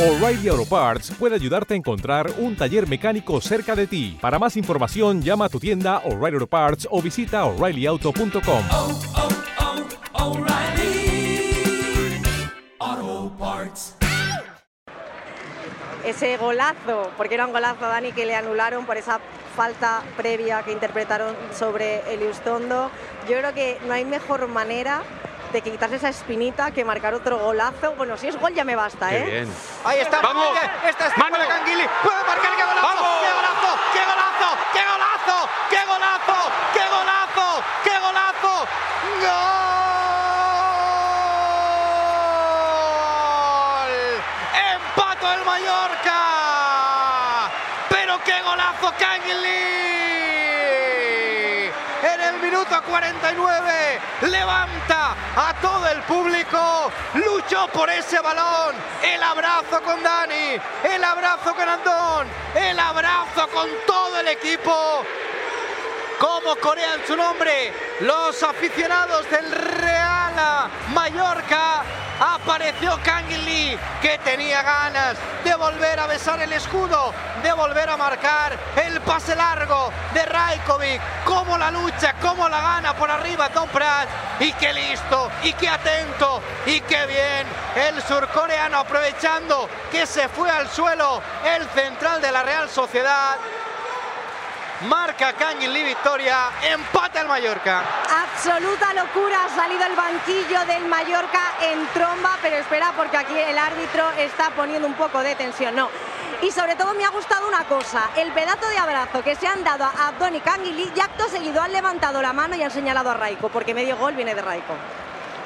O'Reilly Auto Parts puede ayudarte a encontrar un taller mecánico cerca de ti. Para más información, llama a tu tienda O'Reilly Auto Parts o visita oreillyauto.com. oh, oh, Parts. ese golazo, porque era un golazo Dani que le anularon por esa falta previa que interpretaron sobre Eliustondo. Yo creo que no hay mejor manera de quitarse esa espinita que marcar otro golazo. Bueno, si es gol ya me basta, Qué ¿eh? bien. Ahí está. Vamos. Esta es Mano. para Canguili. Puede marcar. ¡Qué golazo! Vamos. ¡Qué golazo! ¡Qué golazo! ¡Qué golazo! ¡Qué golazo! ¡Qué golazo! ¡Qué golazo! ¡Gol! ¡Empato el Mallorca! ¡Pero qué golazo Canguili! En el minuto 49 levanta a todo el público, luchó por ese balón, el abrazo con Dani, el abrazo con Andón, el abrazo con todo el equipo. Como corean su nombre los aficionados del Real Mallorca. Apareció Kangin Lee, que tenía ganas de volver a besar el escudo, de volver a marcar el pase largo de Rajkovic. Cómo la lucha, cómo la gana por arriba Tom Pratt. Y qué listo, y qué atento, y qué bien. El surcoreano aprovechando que se fue al suelo el central de la Real Sociedad. Marca Lee victoria, empata el Mallorca. Absoluta locura, ha salido el banquillo del Mallorca en tromba, pero espera porque aquí el árbitro está poniendo un poco de tensión, no. Y sobre todo me ha gustado una cosa, el pedazo de abrazo que se han dado a Abdón y Canguilí y acto seguido han levantado la mano y han señalado a Raiko, porque medio gol viene de Raiko.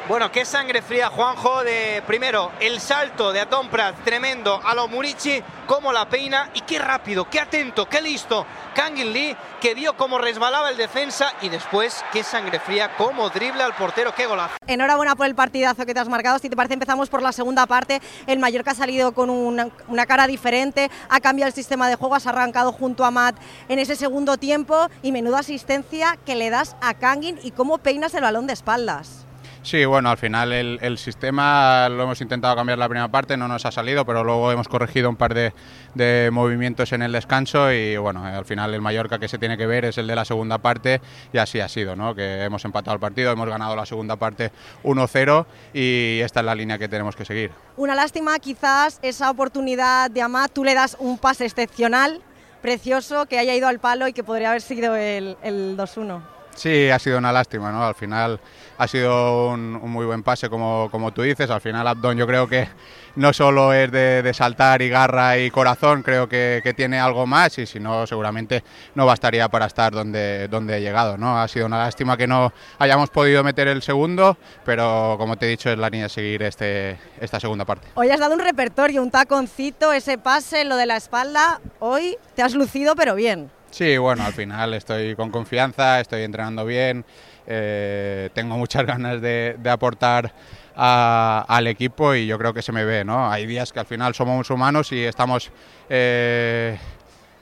Bueno, qué sangre fría, Juanjo, de primero el salto de Atom Prat, tremendo, a lo Murici, cómo la peina y qué rápido, qué atento, qué listo. Kangin Lee, que vio cómo resbalaba el defensa y después qué sangre fría, cómo dribla al portero, qué golazo. Enhorabuena por el partidazo que te has marcado. Si te parece, empezamos por la segunda parte. El Mallorca ha salido con una, una cara diferente, ha cambiado el sistema de juego, has arrancado junto a Matt en ese segundo tiempo y menuda asistencia que le das a Kangin y cómo peinas el balón de espaldas. Sí, bueno, al final el, el sistema lo hemos intentado cambiar la primera parte, no nos ha salido, pero luego hemos corregido un par de, de movimientos en el descanso y bueno, al final el Mallorca que se tiene que ver es el de la segunda parte y así ha sido, ¿no? Que hemos empatado el partido, hemos ganado la segunda parte 1-0 y esta es la línea que tenemos que seguir. Una lástima, quizás esa oportunidad de Amat, tú le das un pase excepcional, precioso, que haya ido al palo y que podría haber sido el, el 2-1. Sí, ha sido una lástima, ¿no? Al final ha sido un, muy buen pase, como, como tú dices. Al final Abdón yo creo que no solo es de, saltar y garra y corazón, creo que, que, tiene algo más y si no, seguramente no bastaría para estar donde, donde he llegado, ¿no? Ha sido una lástima que no hayamos podido meter el segundo, pero como te he dicho, es la línea de seguir este, esta segunda parte. Hoy has dado un repertorio, un taconcito, ese pase, lo de la espalda. Hoy te has lucido, pero bien. Sí, bueno, al final estoy con confianza, estoy entrenando bien, eh, tengo muchas ganas de, aportar al equipo y yo creo que se me ve, ¿no? Hay días que al final somos humanos y estamos, eh,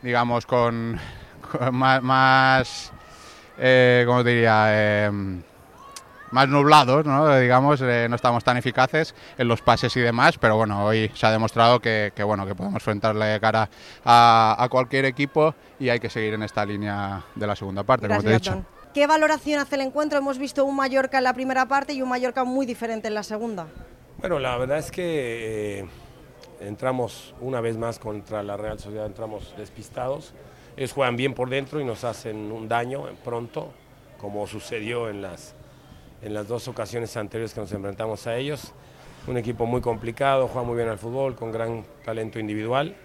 digamos, con, más, más eh, ¿cómo diría? Más nublados, ¿no? digamos, eh, no estamos tan eficaces en los pases y demás, pero bueno, hoy se ha demostrado que, que bueno, que podemos enfrentarle de cara a, a, cualquier equipo y hay que seguir en esta línea de la segunda parte, Gracias, como te he dicho. ¿Qué valoración hace el encuentro? Hemos visto un Mallorca en la primera parte y un Mallorca muy diferente en la segunda. Bueno, la verdad es que eh, entramos una vez más contra la Real Sociedad, entramos despistados. Ellos juegan bien por dentro y nos hacen un daño pronto, como sucedió en las en las dos ocasiones anteriores que nos enfrentamos a ellos. Un equipo muy complicado, juega muy bien al fútbol, con gran talento individual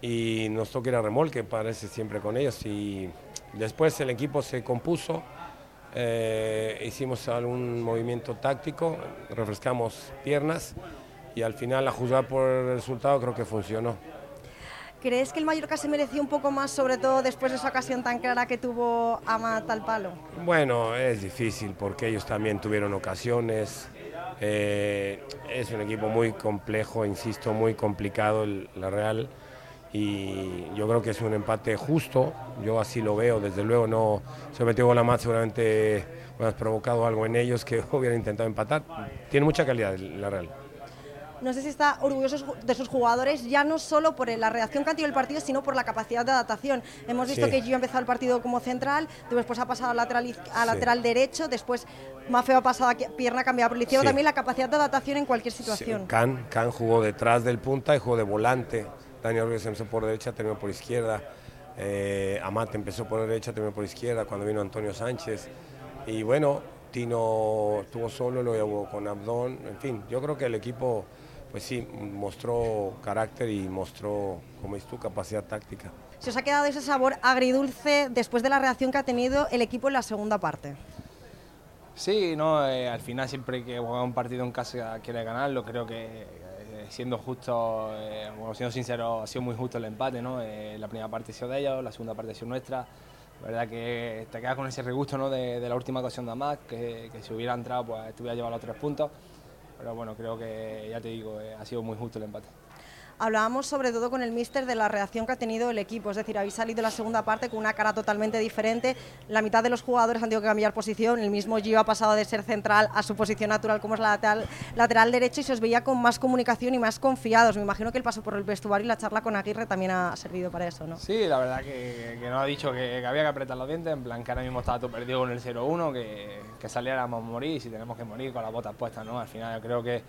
y nos toca ir a remolque, parece siempre con ellos. Y después el equipo se compuso, eh, hicimos algún movimiento táctico, refrescamos piernas y al final, a juzgar por el resultado, creo que funcionó. ¿Crees que el Mallorca se mereció un poco más, sobre todo después de esa ocasión tan clara que tuvo Amat al palo? Bueno, es difícil porque ellos también tuvieron ocasiones. Eh, es un equipo muy complejo, insisto, muy complicado la Real. Y yo creo que es un empate justo, yo así lo veo, desde luego no se metió con la más, seguramente hubieras provocado algo en ellos que hubieran intentado empatar. Tiene mucha calidad la Real. No sé si está orgulloso de sus jugadores, ya no solo por la reacción que ha tenido el partido, sino por la capacidad de adaptación. Hemos visto Sí. que Gio ha empezado el partido como central, después ha pasado a lateral, a lateral derecho, después Mafeo ha pasado a pierna cambiada por el izquierdo, Sí. también la capacidad de adaptación en cualquier situación. Can, Can jugó detrás del punta y jugó de volante. Daniel Ruiz empezó por derecha, terminó por izquierda. Eh, Amat empezó por derecha, terminó por izquierda cuando vino Antonio Sánchez. Y bueno, Tino estuvo solo, luego con Abdón. En fin, yo creo que el equipo, pues sí, mostró carácter y mostró, como dices tú, capacidad táctica. Se os ha quedado ese sabor agridulce después de la reacción que ha tenido el equipo en la segunda parte. Sí, no, eh, al final siempre que juega un partido en casa quiere ganarlo, creo que eh, siendo justo, eh, bueno, siendo sincero, ha sido muy justo el empate, ¿no? Eh, la primera parte ha sido de ellos, la segunda parte ha sido nuestra. La verdad que te quedas con ese regusto ¿no? de, de la última ocasión de Amat, que, que si hubiera entrado pues te hubiera llevado los tres puntos. Pero bueno, creo que ya te digo, eh, ha sido muy justo el empate. Hablábamos sobre todo con el míster de la reacción que ha tenido el equipo, es decir, habéis salido la segunda parte con una cara totalmente diferente, la mitad de los jugadores han tenido que cambiar posición, el mismo Gio ha pasado de ser central a su posición natural como es la lateral, lateral derecho y se os veía con más comunicación y más confiados. Me imagino que el paso por el vestuario y la charla con Aguirre también ha servido para eso, ¿no? Sí, la verdad que, que nos ha dicho que, que había que apretar los dientes, en plan que ahora mismo estaba todo perdido con el 0-1, que, que saliéramos a morir y si tenemos que morir con las botas puestas, ¿no? Al final yo creo que,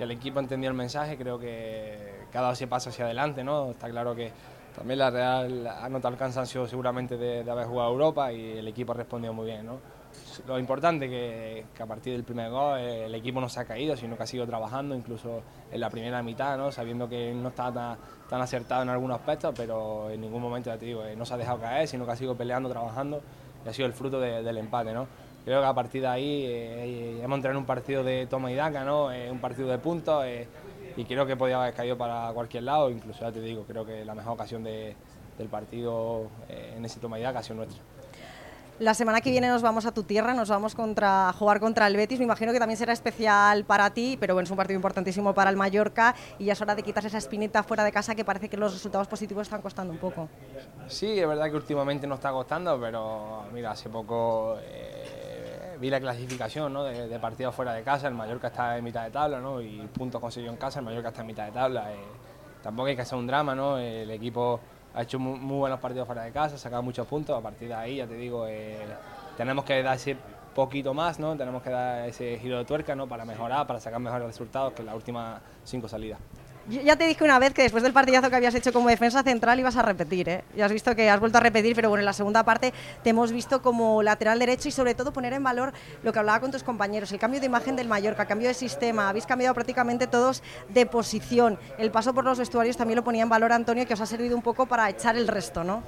que el equipo entendió el mensaje, creo que, dado ese paso hacia adelante, ¿no? Está claro que también la Real ha notado el cansancio seguramente de, de haber jugado Europa y el equipo ha respondido muy bien, ¿no? Lo importante que, que a partir del primer gol eh, el equipo no se ha caído, sino que ha seguido trabajando, incluso en la primera mitad, ¿no? sabiendo que no estaba tan, tan acertado en algunos aspectos, pero en ningún momento, ya eh, no se ha dejado caer, sino que ha seguido peleando, trabajando y ha sido el fruto de- del empate. ¿no? Creo que a partir de ahí eh, hemos entrado en un partido de toma y daca, ¿no? Eh, un partido de puntos eh, y creo que podía haber caído para cualquier lado, incluso ya te digo, creo que la mejor ocasión de- del partido eh, en ese toma y daca ha sido nuestra. La semana que viene nos vamos a tu tierra, nos vamos contra, a jugar contra el Betis. Me imagino que también será especial para ti, pero bueno, es un partido importantísimo para el Mallorca y ya es hora de quitarse esa espinita fuera de casa que parece que los resultados positivos están costando un poco. Sí, es verdad que últimamente nos está costando, pero mira, hace poco vi la clasificación ¿no? de, partidos fuera de casa, el Mallorca está en mitad de tabla ¿no? y puntos consiguió en casa, el Mallorca está en mitad de tabla. eh, tampoco hay que hacer un drama, ¿no? el equipo ha hecho muy, muy buenos partidos fuera de casa, ha sacado muchos puntos, a partir de ahí ya te digo, eh, tenemos que dar ese poquito más, ¿no? tenemos que dar ese giro de tuerca ¿no? para mejorar, para sacar mejores resultados que las últimas cinco salidas. Ya te dije una vez que después del partidazo que habías hecho como defensa central ibas a repetir, ¿eh? Ya has visto que has vuelto a repetir, pero bueno, en la segunda parte te hemos visto como lateral derecho y sobre todo poner en valor lo que hablaba con tus compañeros, el cambio de imagen del Mallorca, cambio de sistema, habéis cambiado prácticamente todos de posición. El paso por los vestuarios también lo ponía en valor Antonio, que os ha servido un poco para echar el resto, ¿no?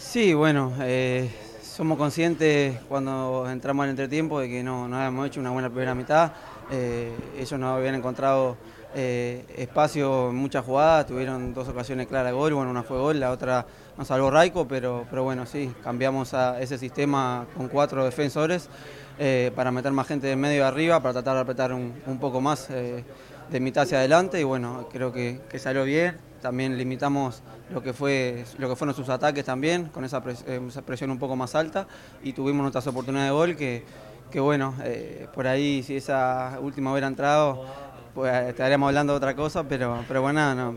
Sí, bueno, eh, somos conscientes cuando entramos al entretiempo de que no, no habíamos hecho una buena primera mitad. Eh, ellos no habían encontrado eh, espacio en muchas jugadas, tuvieron dos ocasiones claras de gol, bueno, una fue gol, la otra nos salvó Raico, pero, pero bueno, sí, cambiamos a ese sistema con cuatro defensores eh, para meter más gente de medio y arriba, para tratar de apretar un, un poco más eh, de mitad hacia adelante y bueno, creo que, que salió bien. También limitamos lo que fue lo que fueron sus ataques también, con esa, pres- esa presión un poco más alta y tuvimos nuestras oportunidades de gol que, que bueno, por ahí si esa última hubiera entrado, pues estaríamos hablando de otra cosa, pero, pero bueno, no.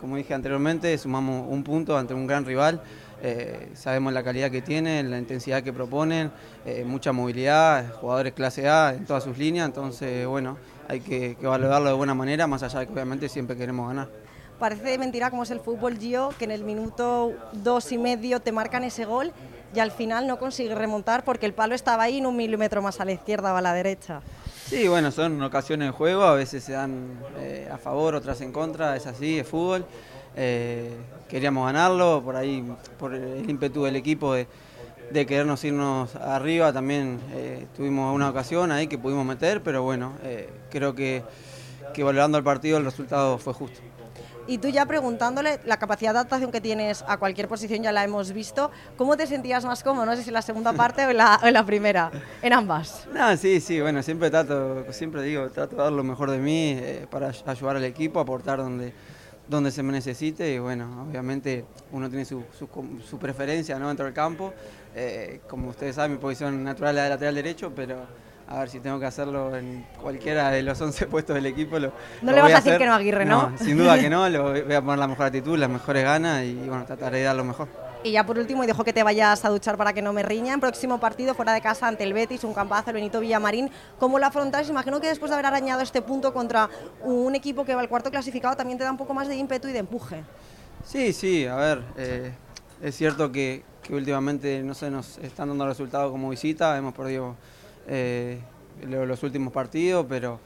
como dije anteriormente, sumamos un punto ante un gran rival. eh, sabemos la calidad que tienen, la intensidad que proponen, eh, mucha movilidad, jugadores clase A en todas sus líneas, entonces bueno, hay que, que valorarlo de buena manera, más allá de que obviamente siempre queremos ganar. Parece mentira como es el fútbol, Gio, que en el minuto dos y medio te marcan ese gol y al final no consigues remontar porque el palo estaba ahí en un milímetro más a la izquierda o a la derecha. Sí, bueno, son ocasiones de juego, a veces se dan eh, a favor, otras en contra, es así, es fútbol. Eh, queríamos ganarlo, por ahí, por el ímpetu del equipo de, querernos irnos arriba, también eh, tuvimos una ocasión ahí que pudimos meter, pero bueno, creo que, que valorando el partido el resultado fue justo. Y tú ya preguntándole, la capacidad de adaptación que tienes a cualquier posición ya la hemos visto, ¿cómo te sentías más cómodo? No sé si en la segunda parte o en la, o en la primera, en ambas. No, sí, sí, bueno, siempre trato, siempre digo, trato de dar lo mejor de mí eh, para ay- ayudar al equipo, aportar donde, donde se me necesite y bueno, obviamente uno tiene su, su, su preferencia ¿no? dentro del campo. Eh, como ustedes saben, mi posición natural es la de lateral derecho, pero, A ver si tengo que hacerlo en cualquiera de los 11 puestos del equipo. Lo, No lo le vas a decir hacer. que no Aguirre, ¿no? Sin duda que no, lo voy a poner la mejor actitud, las mejores ganas y bueno, trataré de dar lo mejor. Y ya por último, y dejo que te vayas a duchar para que no me riñan, próximo partido fuera de casa ante el Betis, un campazo, el Benito Villamarín. ¿Cómo lo afrontáis? Imagino que después de haber arañado este punto contra un equipo que va al cuarto clasificado también te da un poco más de ímpetu y de empuje. Sí, sí, a ver, eh, es cierto que, que últimamente no se nos están dando resultados como visita, hemos perdido eh, lo- los últimos partidos, pero,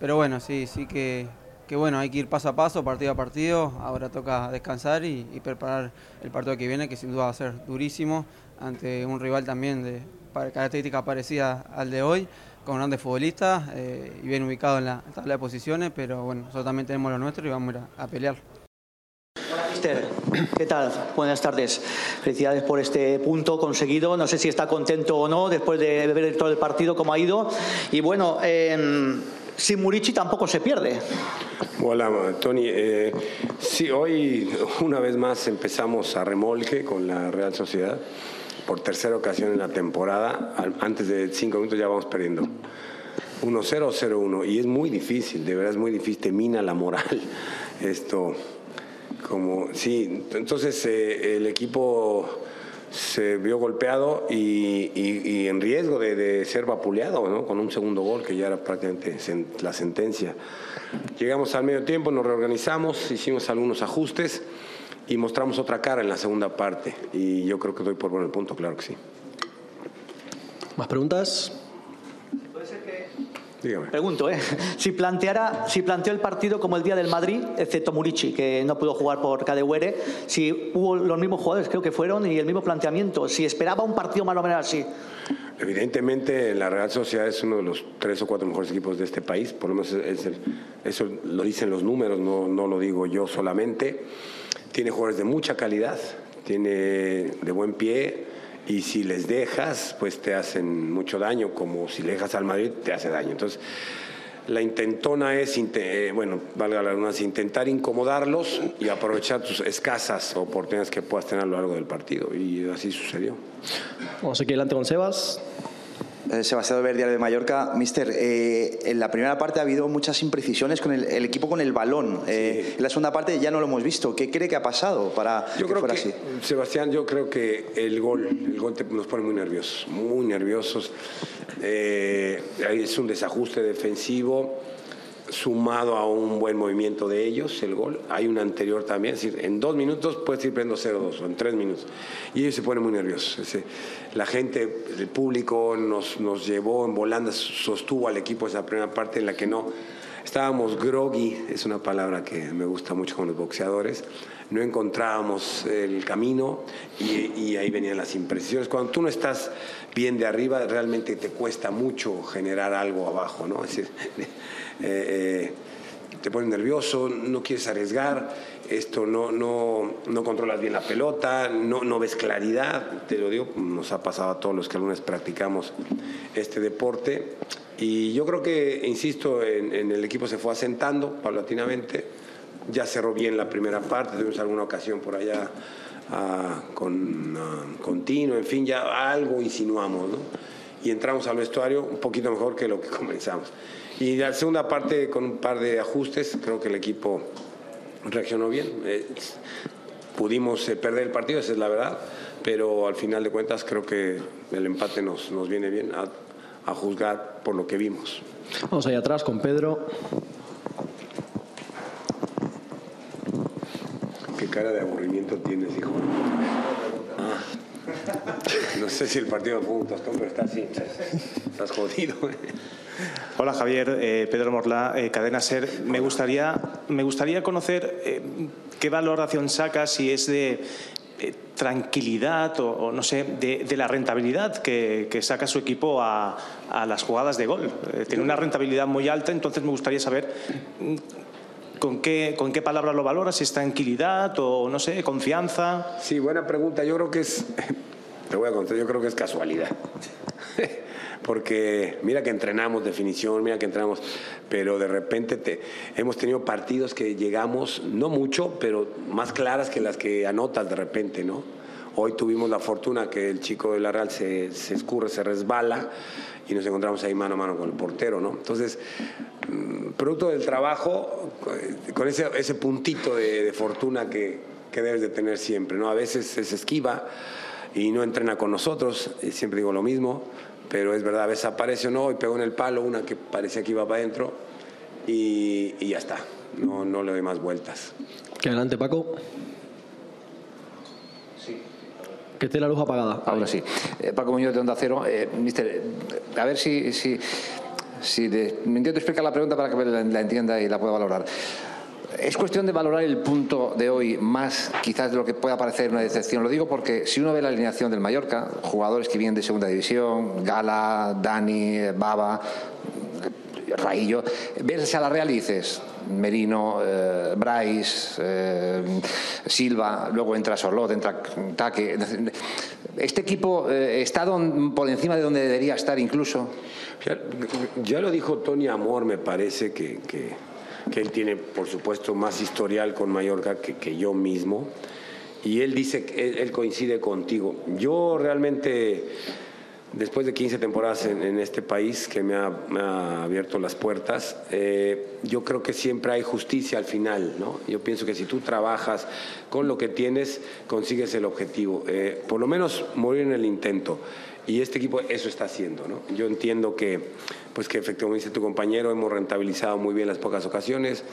pero bueno, sí, sí que, que bueno, hay que ir paso a paso, partido a partido, ahora toca descansar y, preparar el partido que viene, que sin duda va a ser durísimo, ante un rival también de características parecidas al de hoy, con grandes futbolistas eh, y bien ubicado en la tabla de posiciones, pero bueno, nosotros también tenemos lo nuestro y vamos a- a pelear. Mister, ¿qué tal? Buenas tardes. Felicidades por este punto conseguido. No sé si está contento o no después de ver todo el partido, cómo ha ido. Y bueno, eh, sin Murici tampoco se pierde. Hola, Tony. Eh, sí, hoy una vez más empezamos a remolque con la Real Sociedad. Por tercera ocasión en la temporada. Antes de cinco minutos ya vamos perdiendo. 1-0 o 0-1. Y es muy difícil, de verdad es muy difícil. Te mina la moral. Esto, como, sí. Entonces eh, el equipo se vio golpeado y, en riesgo de, de ser vapuleado, ¿no? Con un segundo gol que ya era prácticamente la sentencia. Llegamos al medio tiempo, nos reorganizamos, hicimos algunos ajustes y mostramos otra cara en la segunda parte. Y yo creo que doy por bueno el punto, claro que sí. ¿Más preguntas? Dígame. Pregunto, ¿eh? Si, planteara, si planteó el partido como el día del Madrid, excepto Murici, que no pudo jugar por Cadewere, si hubo los mismos jugadores, creo que fueron, y el mismo planteamiento, si esperaba un partido más o menos así. Evidentemente, la Real Sociedad es uno de los tres o cuatro mejores equipos de este país, por lo menos es el- eso lo dicen los números, no, no lo digo yo solamente. Tiene jugadores de mucha calidad, tiene de buen pie y si les dejas, pues te hacen mucho daño, como si le dejas al Madrid, te hace daño. Entonces, la intentona es, eh, bueno, valga la redundancia, intentar incomodarlos y aprovechar tus escasas oportunidades que puedas tener a lo largo del partido. Y así sucedió. Vamos aquí adelante con Sebas. Eh, Sebastián Ver, Diario de Mallorca. Mister, eh, en la primera parte ha habido muchas imprecisiones con el, el equipo con el balón. Eh, En la segunda parte ya no lo hemos visto. ¿Qué cree que ha pasado para Yo que creo fuera que, así? Sebastián, yo creo que el gol, el gol te- nos pone muy nerviosos, muy nerviosos. Eh, es un desajuste defensivo sumado a un buen movimiento de ellos, el gol. Hay un anterior también, es decir, en dos minutos puedes ir perdiendo 0-2 o en tres minutos. Y ellos se ponen muy nerviosos. La gente, el público nos, nos llevó en volandas, sostuvo al equipo esa primera parte en la que no Estábamos groggy, es una palabra que me gusta mucho con los boxeadores. No encontrábamos el camino y, ahí venían las impresiones. Cuando tú no estás bien de arriba, realmente te cuesta mucho generar algo abajo, ¿no? Es decir, eh, te pones nervioso, no quieres arriesgar, esto no, no, no controlas bien la pelota, no, no ves claridad, te lo digo, nos ha pasado a todos los que alguna vez practicamos este deporte. Y yo creo que, insisto, en, en el equipo se fue asentando paulatinamente, ya cerró bien la primera parte, tuvimos alguna ocasión por allá ah, con, ah, Tino, en fin, ya algo insinuamos, ¿no? Y entramos al vestuario un poquito mejor que lo que comenzamos. Y la segunda parte, con un par de ajustes, creo que el equipo reaccionó bien. Eh, pudimos eh, perder el partido, esa es la verdad, pero al final de cuentas creo que el empate nos, nos viene bien a, a juzgar por lo que vimos. Vamos allá atrás con Pedro. ¿Qué cara de aburrimiento tienes, hijo? Ah. No sé si el partido fue un tostón, pero está así. Estás jodido. ¿eh? Hola Javier, eh, Pedro Morlá, eh, Cadena Ser. Me gustaría, me gustaría conocer eh, qué valoración sacas, si es de tranquilidad o, o no sé, de, de la rentabilidad que, que saca su equipo a, a las jugadas de gol. Tiene una rentabilidad muy alta, entonces me gustaría saber mm, con qué, con qué palabra lo valoras, si es tranquilidad o no sé, confianza. Sí, buena pregunta. Yo creo que es, te voy a contar, yo creo que es casualidad. Porque mira que entrenamos definición, mira que entrenamos, pero de repente te, hemos tenido partidos que llegamos, no mucho, pero más claras que las que anotas de repente, ¿no? Hoy tuvimos la fortuna que el chico de la Real se, se escurre, se resbala y nos encontramos ahí mano a mano con el portero, ¿no? Entonces, mm, producto del trabajo, eh, con ese, ese puntito de, de fortuna que, que debes de tener siempre, ¿no? A veces se esquiva y no entrena con nosotros, y siempre digo lo mismo, pero es verdad, a veces aparece o no y pegó en el palo una que parecía que iba para adentro y, y ya está, no, no le doy más vueltas. Que adelante, Paco. Que esté la luz apagada. Ahora sí. Eh, Paco Muñoz de Onda Cero. Eh, mister, a ver si, si, si de- me intento explicar la pregunta para que la, la entienda y la pueda valorar. Es cuestión de valorar el punto de hoy más quizás de lo que pueda parecer una decepción. Lo digo porque si uno ve la alineación del Mallorca, jugadores que vienen de segunda división, Gala, Dani, Baba, Raillo, ves a la Real y dices Merino, eh, Bryce, eh, Silva, luego entra Sorlot, entra Taque. Este equipo eh, está por encima de donde debería estar incluso. Ya, lo dijo Tony Amor, me parece que- que él tiene, por supuesto, más historial con Mallorca que, yo mismo. Y él dice que él, coincide contigo. Yo realmente, después de 15 temporadas en, este país que me ha, me ha abierto las puertas, eh, yo creo que siempre hay justicia al final. ¿no? Yo pienso que si tú trabajas con lo que tienes, consigues el objetivo. Eh, por lo menos morir en el intento. Y este equipo eso está haciendo. ¿no? Yo entiendo que, pues que efectivamente dice tu compañero, hemos rentabilizado muy bien las pocas ocasiones.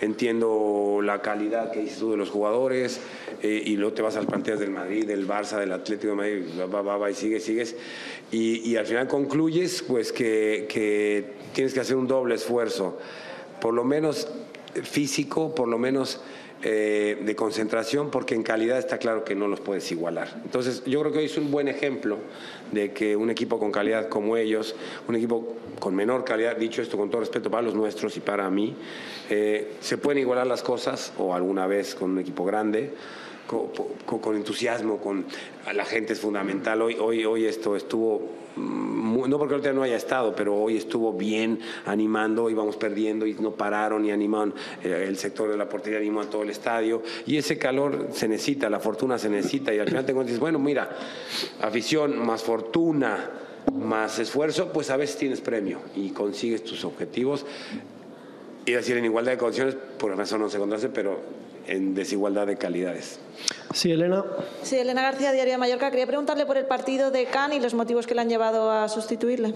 Entiendo la calidad que dices tú de los jugadores eh, y luego te vas a las partidas del Madrid, del Barça, del Atlético de Madrid, va, va, va, va, y sigues, sigues. Y, y al final concluyes pues que, que tienes que hacer un doble esfuerzo, por lo menos físico, por lo menos eh, de concentración, porque en calidad está claro que no los puedes igualar. Entonces, yo creo que hoy es un buen ejemplo de que un equipo con calidad como ellos, un equipo con menor calidad, dicho esto con todo respeto para los nuestros y para mí, eh, se pueden igualar las cosas, o alguna vez con un equipo grande, con, con- entusiasmo, con la gente es fundamental. Hoy, hoy, hoy esto estuvo, no porque ahorita no haya estado, pero hoy estuvo bien animando, íbamos perdiendo y no pararon y animaron. eh, el sector de la portería animó a todo el estadio. Y ese calor se necesita, la fortuna se necesita. Y al final te encuentras, bueno, mira, afición más fortuna, más esfuerzo, pues a veces tienes premio y consigues tus objetivos. Y decir en igualdad de condiciones, por razón no se encontrarse, pero en desigualdad de calidades. Sí, Elena. Sí, Elena García, Diario de Mallorca. Quería preguntarle por el partido de Can y los motivos que le han llevado a sustituirle.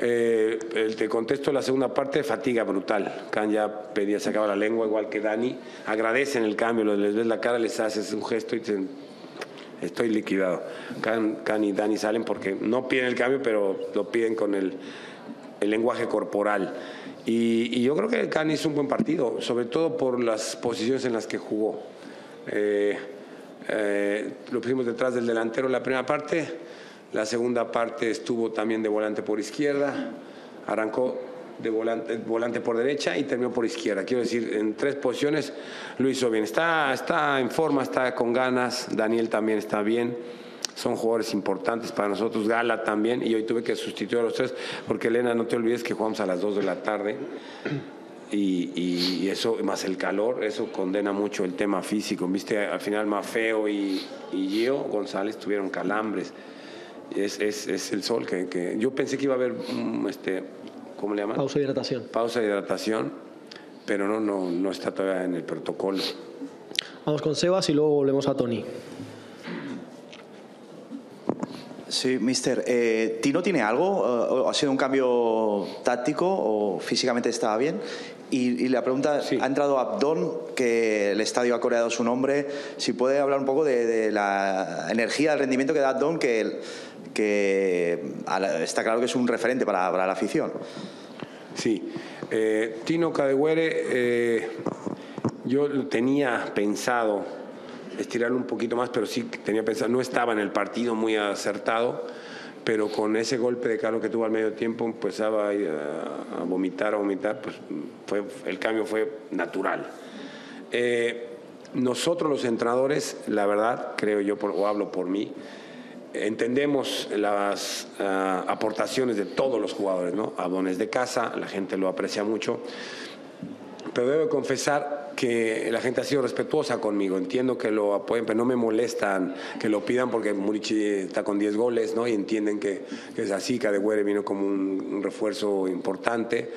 Eh, el- te contesto la segunda parte, fatiga brutal. Can ya pedía, sacaba la lengua, igual que Dani. Agradecen el cambio, les ves la cara, les haces un gesto y dicen, estoy liquidado. Can, Can y Dani salen porque no piden el cambio, pero lo piden con el, el lenguaje corporal. Y, yo creo que Can hizo un buen partido, sobre todo por las posiciones en las que jugó. Eh, eh, lo pusimos detrás del delantero en la primera parte. La segunda parte estuvo también de volante por izquierda. Arrancó de volante, volante por derecha y terminó por izquierda. Quiero decir, en tres posiciones lo hizo bien. Está, está en forma, está con ganas. Daniel también está bien. Son jugadores importantes para nosotros. Gala también. Y hoy tuve que sustituir a los tres porque Elena, no te olvides que jugamos a las 2 de la tarde. Y, y- eso, más el calor, eso condena mucho el tema físico. Viste, al final Mafeo y, y Gio González tuvieron calambres. Es, es, es el sol que, que- Yo pensé que iba a haber, mm, este, ¿cómo le llaman? Pausa de hidratación. Pausa de hidratación, pero no, no, no está todavía en el protocolo. Vamos con Sebas y luego volvemos a Tony. Sí, mister. Eh, ¿Tino tiene algo? Eh, ¿Ha sido un cambio táctico o físicamente estaba bien? Y, y la pregunta, ha entrado Abdón, que el estadio ha coreado su nombre. Si puede hablar un poco de, de la energía, del rendimiento que da Abdón, que, que la- está claro que es un referente para, para la afición. Sí, eh, Tino Cadehuere, eh, yo tenía pensado estirarlo un poquito más, pero sí tenía pensado, no estaba en el partido muy acertado, pero con ese golpe de calor que tuvo al medio tiempo, empezaba a, vomitar, a vomitar, pues fue, el cambio fue natural. Eh, nosotros los entrenadores, la verdad, creo yo, por- o hablo por mí, entendemos las ah, aportaciones de todos los jugadores, ¿no? Abones de casa, la gente lo aprecia mucho, pero debo confesar que la gente ha sido respetuosa conmigo. Entiendo que lo apoyen, pero no me molestan que lo pidan porque Murici está con 10 goles, ¿no? Y entienden que, que es así, que Adegüere vino como un, un refuerzo importante.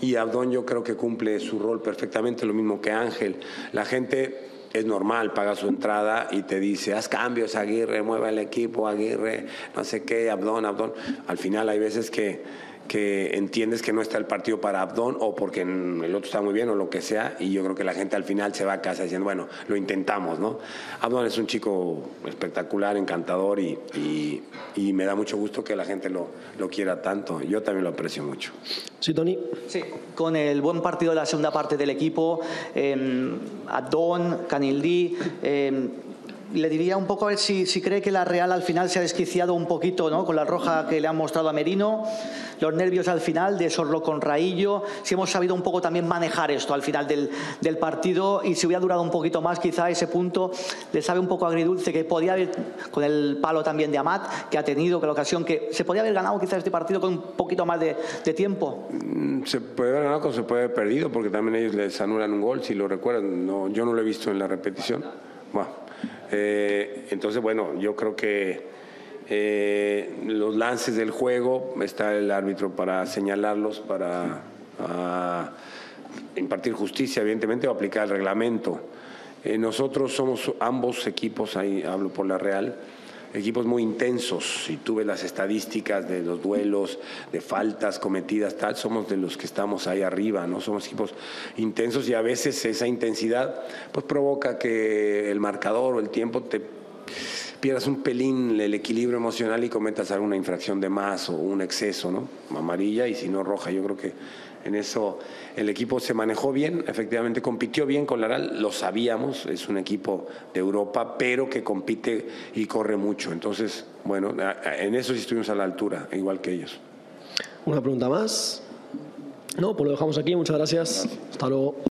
Y Abdón yo creo que cumple su rol perfectamente, lo mismo que Ángel. La gente es normal, paga su entrada y te dice, haz cambios, Aguirre, mueva el equipo, Aguirre, no sé qué, Abdón, Abdón. Al final hay veces que que entiendes que no está el partido para Abdón o porque el otro está muy bien o lo que sea y yo creo que la gente al final se va a casa diciendo, bueno, lo intentamos, ¿no? Abdón es un chico espectacular, encantador y, y, y me da mucho gusto que la gente lo, lo, quiera tanto. Yo también lo aprecio mucho. Sí, Tony. Sí, con el buen partido de la segunda parte del equipo, eh, Abdón, Canildí, eh, le diría un poco a ver si, si, cree que la Real al final se ha desquiciado un poquito ¿no? con la roja que le han mostrado a Merino, los nervios al final de Sorlo con Raillo, si hemos sabido un poco también manejar esto al final del, del, partido y si hubiera durado un poquito más quizá ese punto le sabe un poco agridulce que podía haber, con el palo también de Amat que ha tenido, que la ocasión que se podía haber ganado quizá este partido con un poquito más de, de tiempo. Mm, se puede haber ganado, se puede haber perdido porque también ellos les anulan un gol, si lo recuerdan, no, yo no lo he visto en la repetición. Bueno. Eh, entonces, bueno, yo creo que eh, los lances del juego está el árbitro para señalarlos, para impartir justicia, evidentemente, o aplicar el reglamento. Eh, nosotros somos ambos equipos, ahí hablo por la Real, equipos muy intensos. Si tú ves las estadísticas de los duelos, de faltas cometidas, tal, somos de los que estamos ahí arriba, ¿no? Somos equipos intensos y a veces esa intensidad pues provoca que el marcador o el tiempo te pierdas un pelín el equilibrio emocional y cometas alguna infracción de más o un exceso, ¿no? Amarilla y si no roja. Yo creo que en eso el equipo se manejó bien, efectivamente compitió bien con la Real, lo sabíamos, es un equipo de Europa, pero que compite y corre mucho. Entonces, bueno, en eso sí estuvimos a la altura, igual que ellos. Una pregunta más. No, pues lo dejamos aquí. Muchas gracias. gracias. Hasta luego.